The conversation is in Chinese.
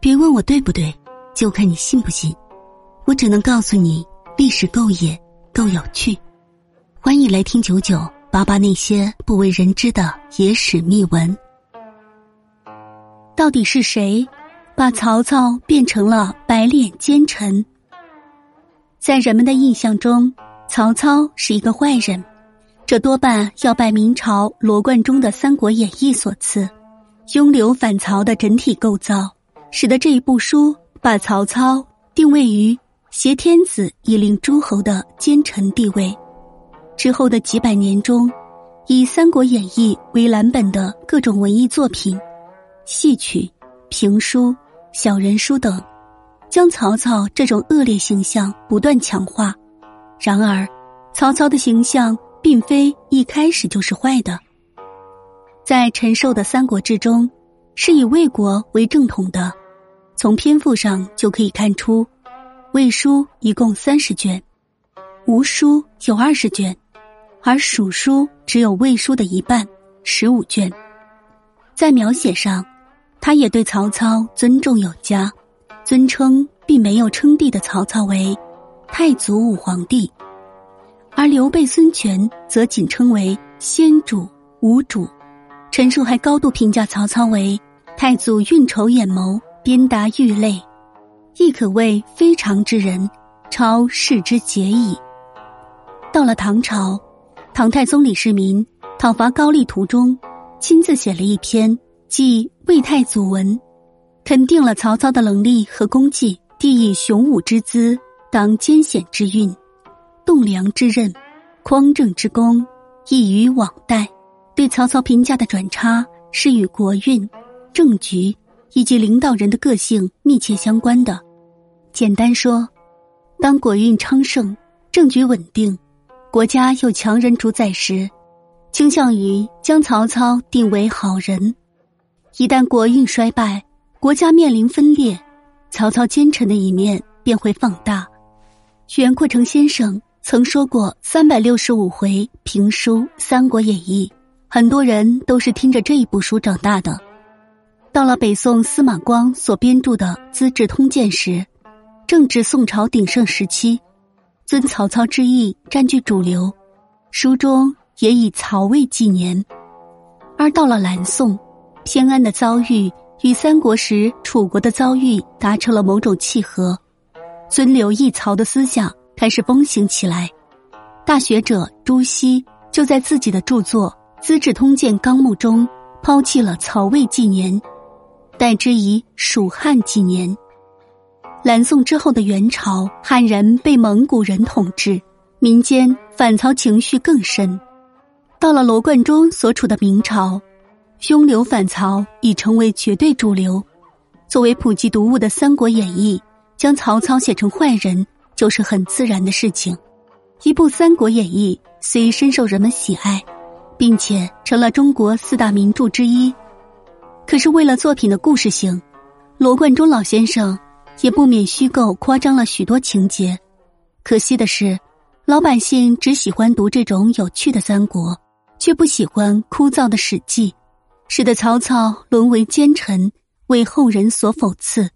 别问我对不对，就看你信不信。我只能告诉你，历史够野，够有趣。欢迎来听九九八八那些不为人知的野史秘闻。到底是谁把曹操变成了白脸奸臣？在人们的印象中，曹操是一个坏人，这多半要拜明朝罗贯中的《三国演义》所赐。拥刘反曹的整体构造，使得这一部书把曹操定位于挟天子以令诸侯的奸臣地位。之后的几百年中，以《三国演义》为蓝本的各种文艺作品、戏曲、评书、小人书等，将曹操这种恶劣形象不断强化。然而，曹操的形象并非一开始就是坏的。在陈寿的《三国志》中，是以魏国为正统的。从篇幅上就可以看出，魏书一共三十卷，吴书有二十卷，而蜀书只有魏书的一半，十五卷。在描写上，他也对曹操尊重有加，尊称并没有称帝的曹操为太祖武皇帝，而刘备、孙权则仅称为先主、吴主。陈寿还高度评价曹操为太祖运筹眼谋，鞭达御类，亦可谓非常之人，超世之杰矣。到了唐朝，唐太宗李世民讨伐高丽途中，亲自写了一篇《记魏太祖文》，肯定了曹操的能力和功绩。帝以雄武之姿，当艰险之运，栋梁之任，匡正之功，异于往代。对曹操评价的转差是与国运、政局以及领导人的个性密切相关的。简单说，当国运昌盛、政局稳定、国家有强人主宰时，倾向于将曹操定为好人；一旦国运衰败、国家面临分裂，曹操奸臣的一面便会放大。袁阔成先生曾说过：“三百六十五回评书《三国演义》。”很多人都是听着这一部书长大的。到了北宋司马光所编著的《资治通鉴》时，正值宋朝鼎盛时期，尊曹操之意占据主流，书中也以曹魏纪年。而到了南宋，偏安的遭遇与三国时楚国的遭遇达成了某种契合，尊刘抑曹的思想开始风行起来。大学者朱熹就在自己的著作。《资治通鉴纲目》中抛弃了曹魏纪年，代之以蜀汉纪年。南宋之后的元朝，汉人被蒙古人统治，民间反曹情绪更深。到了罗贯中所处的明朝，拥刘反曹已成为绝对主流。作为普及读物的《三国演义》，将曹操写成坏人，就是很自然的事情。一部《三国演义》虽深受人们喜爱。并且成了中国四大名著之一，可是为了作品的故事性，罗贯中老先生也不免虚构夸张了许多情节。可惜的是，老百姓只喜欢读这种有趣的三国，却不喜欢枯燥的史记，使得曹操沦为奸臣，为后人所讽刺。